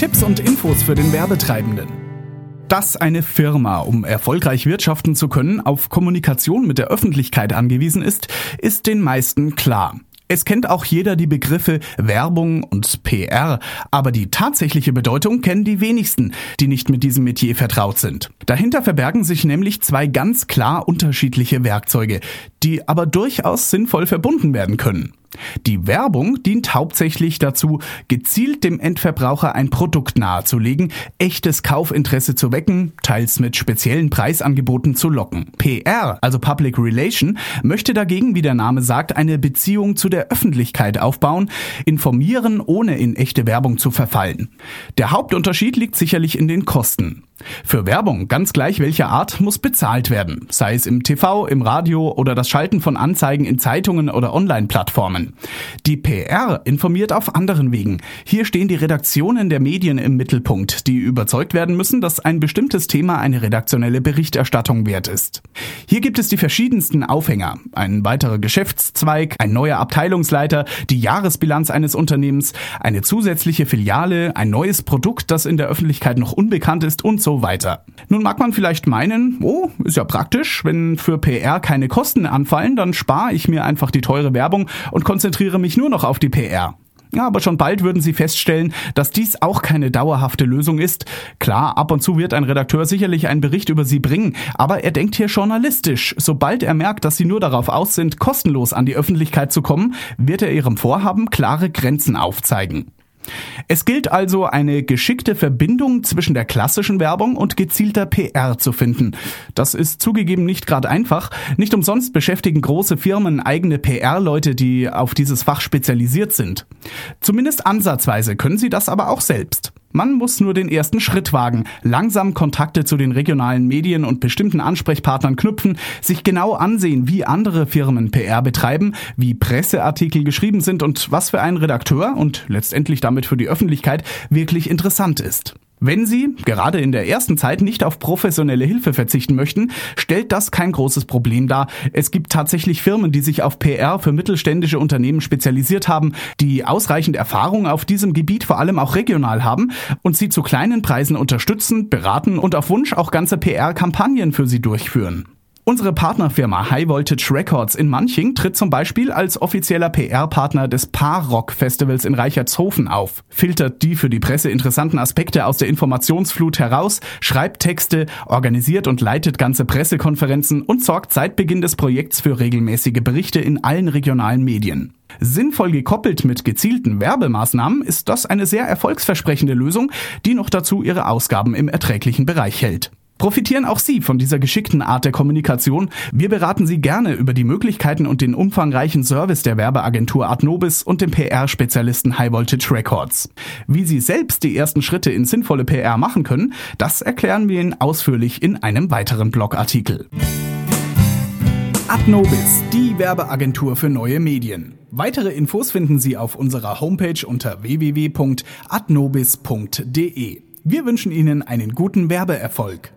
Tipps und Infos für den Werbetreibenden. Dass eine Firma, um erfolgreich wirtschaften zu können, auf Kommunikation mit der Öffentlichkeit angewiesen ist, ist den meisten klar. Es kennt auch jeder die Begriffe Werbung und PR, aber die tatsächliche Bedeutung kennen die wenigsten, die nicht mit diesem Metier vertraut sind. Dahinter verbergen sich nämlich zwei ganz klar unterschiedliche Werkzeuge, die aber durchaus sinnvoll verbunden werden können. Die Werbung dient hauptsächlich dazu, gezielt dem Endverbraucher ein Produkt nahezulegen, echtes Kaufinteresse zu wecken, teils mit speziellen Preisangeboten zu locken. PR, also Public Relation, möchte dagegen, wie der Name sagt, eine Beziehung zu der Öffentlichkeit aufbauen, informieren, ohne in echte Werbung zu verfallen. Der Hauptunterschied liegt sicherlich in den Kosten. Für Werbung, ganz gleich welcher Art, muss bezahlt werden, sei es im TV, im Radio oder das Schalten von Anzeigen in Zeitungen oder Online-Plattformen. Die PR informiert auf anderen Wegen. Hier stehen die Redaktionen der Medien im Mittelpunkt, die überzeugt werden müssen, dass ein bestimmtes Thema eine redaktionelle Berichterstattung wert ist. Hier gibt es die verschiedensten Aufhänger. Ein weiterer Geschäftszweig, ein neuer Abteilungsleiter, die Jahresbilanz eines Unternehmens, eine zusätzliche Filiale, ein neues Produkt, das in der Öffentlichkeit noch unbekannt ist und so so weiter. Nun mag man vielleicht meinen, oh, ist ja praktisch, wenn für PR keine Kosten anfallen, dann spare ich mir einfach die teure Werbung und konzentriere mich nur noch auf die PR. Ja, aber schon bald würden Sie feststellen, dass dies auch keine dauerhafte Lösung ist. Klar, ab und zu wird ein Redakteur sicherlich einen Bericht über Sie bringen, aber er denkt hier journalistisch. Sobald er merkt, dass Sie nur darauf aus sind, kostenlos an die Öffentlichkeit zu kommen, wird er Ihrem Vorhaben klare Grenzen aufzeigen. Es gilt also eine geschickte Verbindung zwischen der klassischen Werbung und gezielter PR zu finden. Das ist zugegeben nicht gerade einfach. Nicht umsonst beschäftigen große Firmen eigene PR-Leute, die auf dieses Fach spezialisiert sind. Zumindest ansatzweise können sie das aber auch selbst. Man muss nur den ersten Schritt wagen, langsam Kontakte zu den regionalen Medien und bestimmten Ansprechpartnern knüpfen, sich genau ansehen, wie andere Firmen PR betreiben, wie Presseartikel geschrieben sind und was für einen Redakteur und letztendlich damit für die Öffentlichkeit wirklich interessant ist. Wenn Sie, gerade in der ersten Zeit, nicht auf professionelle Hilfe verzichten möchten, stellt das kein großes Problem dar. Es gibt tatsächlich Firmen, die sich auf PR für mittelständische Unternehmen spezialisiert haben, die ausreichend Erfahrung auf diesem Gebiet vor allem auch regional haben und sie zu kleinen Preisen unterstützen, beraten und auf Wunsch auch ganze PR-Kampagnen für sie durchführen. Unsere Partnerfirma High Voltage Records in Manching tritt zum Beispiel als offizieller PR-Partner des Paar-Rock Festivals in Reichertshofen auf, filtert die für die Presse interessanten Aspekte aus der Informationsflut heraus, schreibt Texte, organisiert und leitet ganze Pressekonferenzen und sorgt seit Beginn des Projekts für regelmäßige Berichte in allen regionalen Medien. Sinnvoll gekoppelt mit gezielten Werbemaßnahmen ist das eine sehr erfolgsversprechende Lösung, die noch dazu ihre Ausgaben im erträglichen Bereich hält. Profitieren auch Sie von dieser geschickten Art der Kommunikation? Wir beraten Sie gerne über die Möglichkeiten und den umfangreichen Service der Werbeagentur Adnobis und dem PR-Spezialisten High Voltage Records. Wie Sie selbst die ersten Schritte in sinnvolle PR machen können, das erklären wir Ihnen ausführlich in einem weiteren Blogartikel. Adnobis, die Werbeagentur für neue Medien. Weitere Infos finden Sie auf unserer Homepage unter www.adnobis.de. Wir wünschen Ihnen einen guten Werbeerfolg.